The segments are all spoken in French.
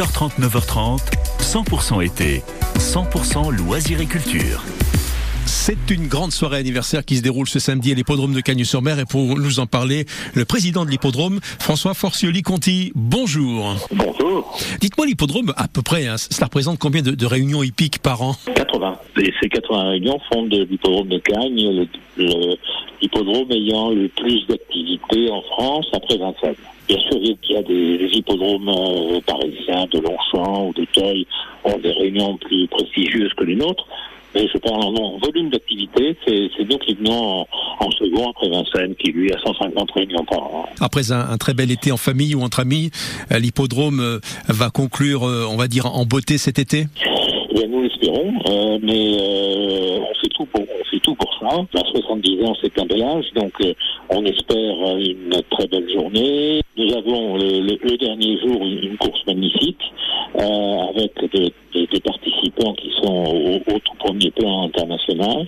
8h30, 9h30, 100% été, 100% loisirs et culture. C'est une grande soirée anniversaire qui se déroule ce samedi à l'hippodrome de Cagnes-sur-Mer et pour nous en parler, le président de l'hippodrome, François Forcioli-Conti. Bonjour. Bonjour. Dites-moi l'hippodrome, à peu près, hein, ça représente combien de, de, réunions hippiques par an? 80. Et ces 80 réunions font de l'hippodrome de Cagnes l'hippodrome ayant le plus d'activités en France après Vincennes. Bien sûr, il y a des, hippodromes euh, parisiens de Longchamp ou de Teuil ont des réunions plus prestigieuses que les nôtres, mais je parle en volume d'activité, c'est nous qui venons en, second après Vincennes, qui lui a 150 réunions par an. Après un, très bel été en famille ou entre amis, euh, l'hippodrome euh, va conclure, euh, on va dire, en beauté cet été? Eh nous l'espérons, mais on fait tout pour on fait tout pour ça. À 70 ans, c'est un bel âge, donc on espère une très belle journée. Nous avons le, dernier jour une, course magnifique avec des participants qui sont au, au tout premier plan international.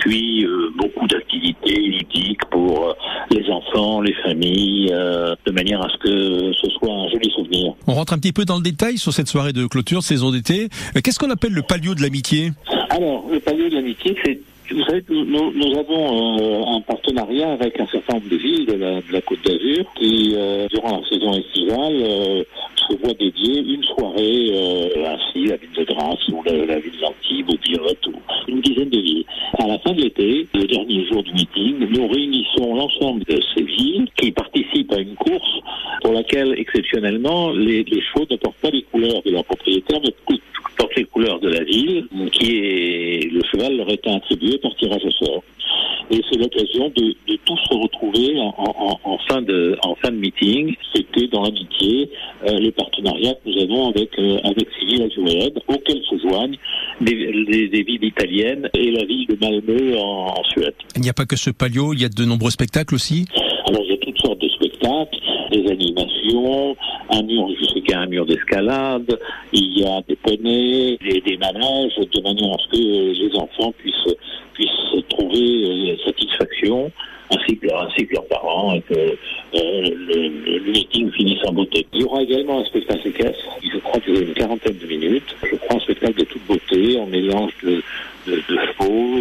Puis euh, beaucoup d'activités ludiques pour euh, les enfants, les familles, euh, de manière à ce que ce soit un joli souvenir. On rentre un petit peu dans le détail sur cette soirée de clôture, saison d'été. Qu'est-ce qu'on appelle le palio de l'amitié? Alors, le palio de l'amitié, c'est vous savez, nous, nous avons un partenariat avec un certain nombre de villes de la, de la Côte d'Azur qui, durant la saison estivale, se voient dédier une soirée ainsi, la ville de Grasse ou la, ville d'Antibes ou Biot ou une dizaine de villes. À la fin de l'été, le dernier jour du meeting, nous réunissons l'ensemble de ces villes qui participent à une course pour laquelle, exceptionnellement, les, les chevaux ne portent pas les couleurs de leur propriétaire, mais les couleurs de la ville, qui est le cheval leur est attribué par tirage au sort et c'est l'occasion de, de, tous se retrouver en, en, en, fin de en fin de meeting. C'était dans l'amitié euh, les partenariats que nous avons avec euh, avec Civil Azured, auxquels se joignent des, des, villes italiennes et la ville de Malmö en, en Suède. Il n'y a pas que ce palio, il y a de nombreux spectacles aussi? Alors il y a toutes sortes de spectacles, des animations, un mur, je qu'il y un mur d'escalade, il y a des poneys, des, des manèges, de manière à ce que les enfants puissent puissent trouver euh, satisfaction ainsi que, ainsi que leurs parents et que euh, le, meeting finisse en beauté. Il y aura également un spectacle équestre je crois durer une quarantaine de minutes. Je crois un spectacle de toute beauté, en mélange de, de, de chevaux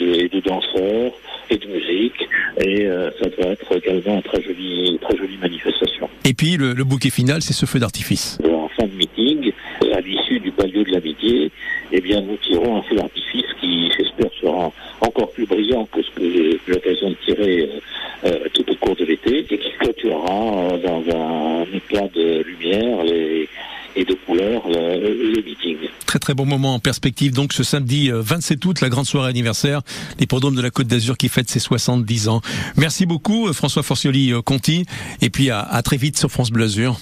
euh, danseurs et de musique. Et euh, ça doit être également une très jolie, très jolie manifestation. Et puis le, le bouquet final, c'est ce feu d'artifice. En fin de meeting, à l'issue du palio de l'amitié, eh bien nous tirons un feu d'artifice qui, j'espère, sera encore plus brillant que ce que j'ai eu l'occasion de tirer euh, euh, tout au cours de l'été et qui clôturera euh, dans un éclat de lumière les, et de couleurs le, le, meeting. Très très bon moment en perspective. Donc ce samedi 27 août, la grande soirée anniversaire, l'hippodrome de la Côte d'Azur qui fête ses 70 ans. Merci beaucoup François Forcioli-Conti et puis à, à très vite sur France Bleu Azur.